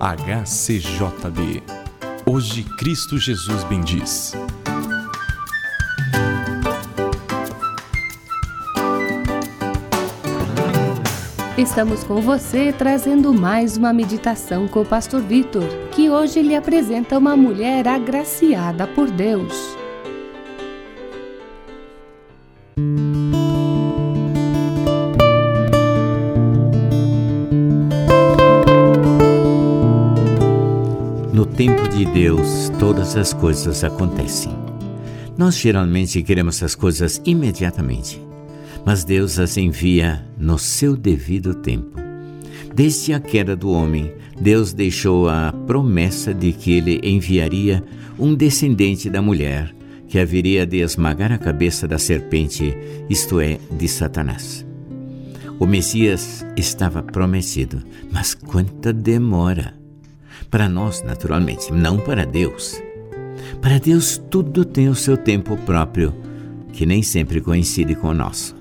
HCJB. Hoje Cristo Jesus bendiz. Estamos com você trazendo mais uma meditação com o pastor Vitor, que hoje lhe apresenta uma mulher agraciada por Deus. De Deus, todas as coisas acontecem. Nós geralmente queremos as coisas imediatamente, mas Deus as envia no seu devido tempo. Desde a queda do homem, Deus deixou a promessa de que ele enviaria um descendente da mulher que haveria de esmagar a cabeça da serpente, isto é, de Satanás. O Messias estava prometido, mas quanta demora! Para nós, naturalmente, não para Deus. Para Deus, tudo tem o seu tempo próprio, que nem sempre coincide com o nosso.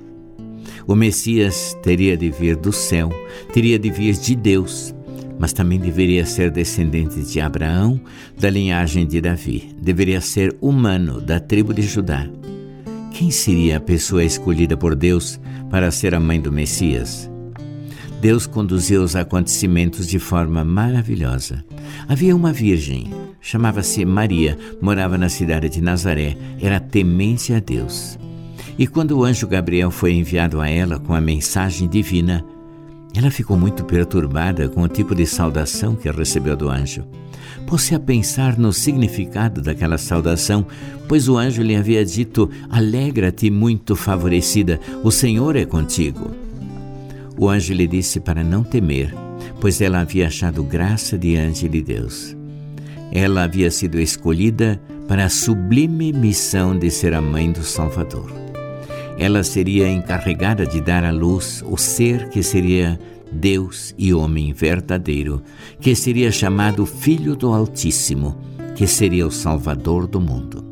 O Messias teria de vir do céu, teria de vir de Deus, mas também deveria ser descendente de Abraão, da linhagem de Davi. Deveria ser humano, da tribo de Judá. Quem seria a pessoa escolhida por Deus para ser a mãe do Messias? Deus conduziu os acontecimentos de forma maravilhosa. Havia uma virgem, chamava-se Maria, morava na cidade de Nazaré, era temente a Deus. E quando o anjo Gabriel foi enviado a ela com a mensagem divina, ela ficou muito perturbada com o tipo de saudação que recebeu do anjo. Pôs-se a pensar no significado daquela saudação, pois o anjo lhe havia dito: Alegra-te, muito favorecida, o Senhor é contigo. O anjo lhe disse para não temer, pois ela havia achado graça diante de Deus. Ela havia sido escolhida para a sublime missão de ser a mãe do Salvador. Ela seria encarregada de dar à luz o ser que seria Deus e homem verdadeiro, que seria chamado Filho do Altíssimo, que seria o Salvador do mundo.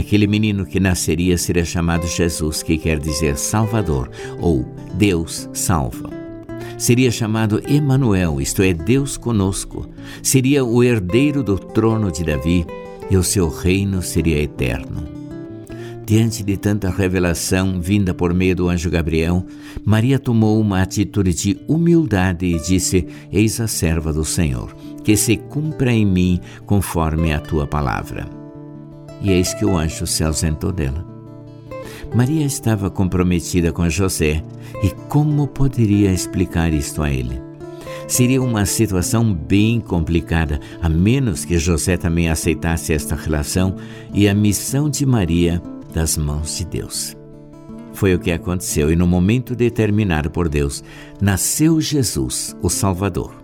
Aquele menino que nasceria seria chamado Jesus, que quer dizer Salvador, ou Deus salva. Seria chamado Emanuel, isto é, Deus conosco. Seria o herdeiro do trono de Davi e o seu reino seria eterno. Diante de tanta revelação vinda por meio do anjo Gabriel, Maria tomou uma atitude de humildade e disse: Eis a serva do Senhor, que se cumpra em mim conforme a tua palavra e eis que o anjo se ausentou dela. Maria estava comprometida com José e como poderia explicar isto a ele? Seria uma situação bem complicada, a menos que José também aceitasse esta relação e a missão de Maria das mãos de Deus. Foi o que aconteceu, e no momento determinado por Deus, nasceu Jesus, o Salvador.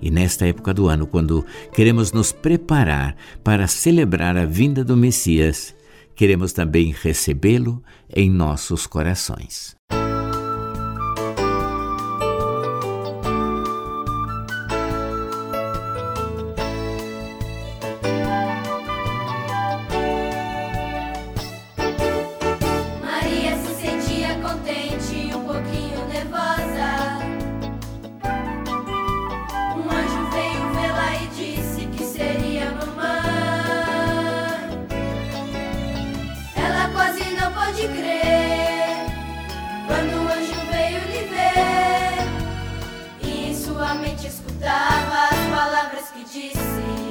E nesta época do ano, quando queremos nos preparar para celebrar a vinda do Messias, queremos também recebê-lo em nossos corações. Se surpreso ele ficou.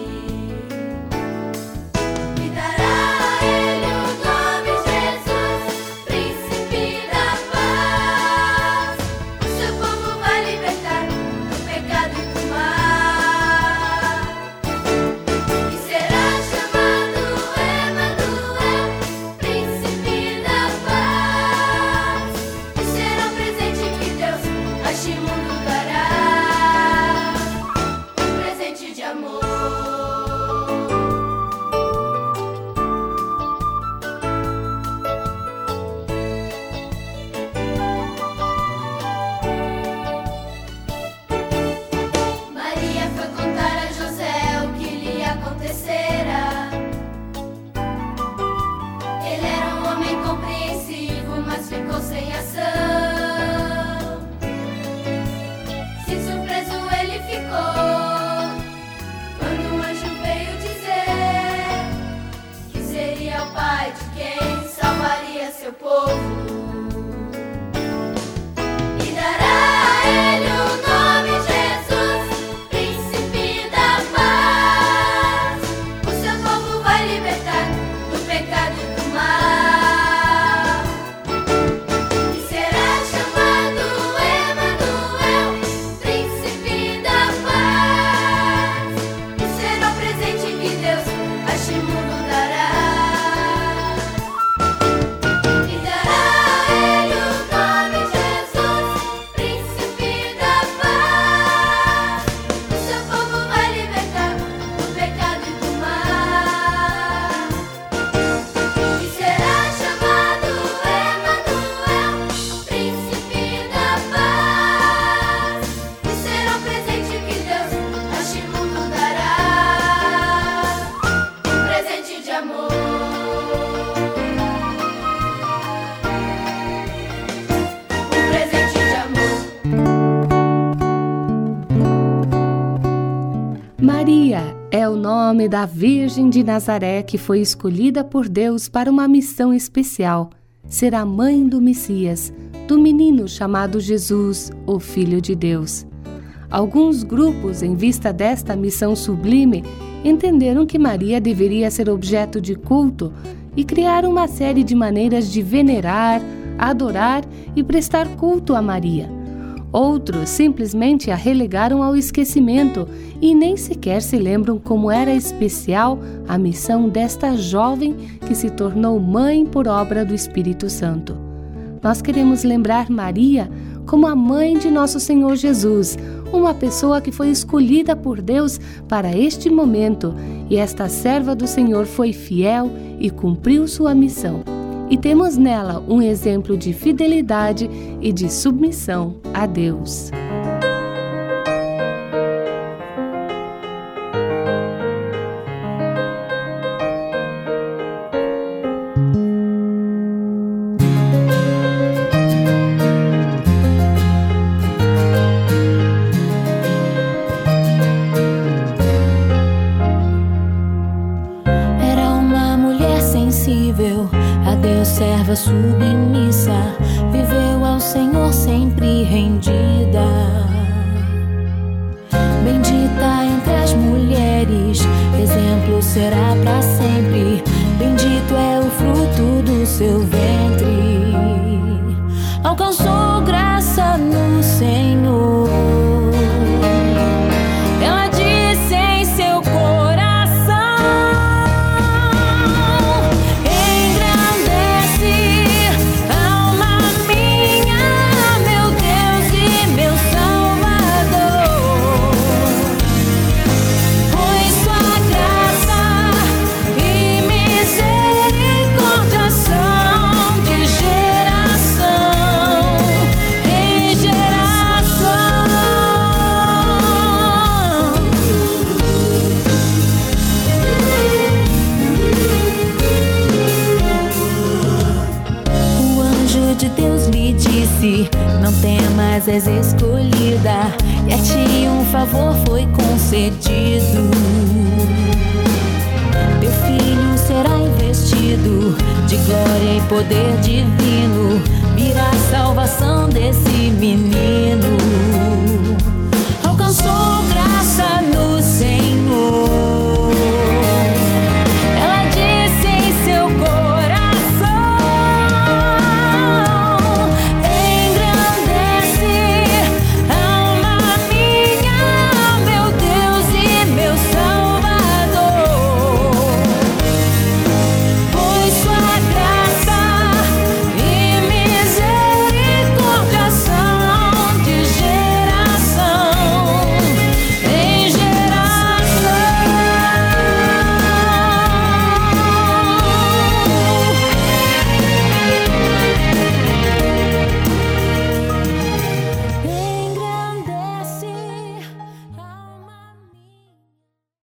seu povo. Nome da Virgem de Nazaré que foi escolhida por Deus para uma missão especial: ser a mãe do Messias, do menino chamado Jesus, o Filho de Deus. Alguns grupos, em vista desta missão sublime, entenderam que Maria deveria ser objeto de culto e criaram uma série de maneiras de venerar, adorar e prestar culto a Maria. Outros simplesmente a relegaram ao esquecimento e nem sequer se lembram como era especial a missão desta jovem que se tornou mãe por obra do Espírito Santo. Nós queremos lembrar Maria como a mãe de nosso Senhor Jesus, uma pessoa que foi escolhida por Deus para este momento, e esta serva do Senhor foi fiel e cumpriu sua missão e temos nela um exemplo de fidelidade e de submissão a Deus. Serva submissa, viveu ao Senhor sempre rendida. Bendita entre as mulheres, exemplo será para sempre. Bendito é o fruto do seu ventre. Alcançou temas, és escolhida, e a ti um favor foi concedido. Teu filho será investido de glória e poder divino, virá a salvação desse menino.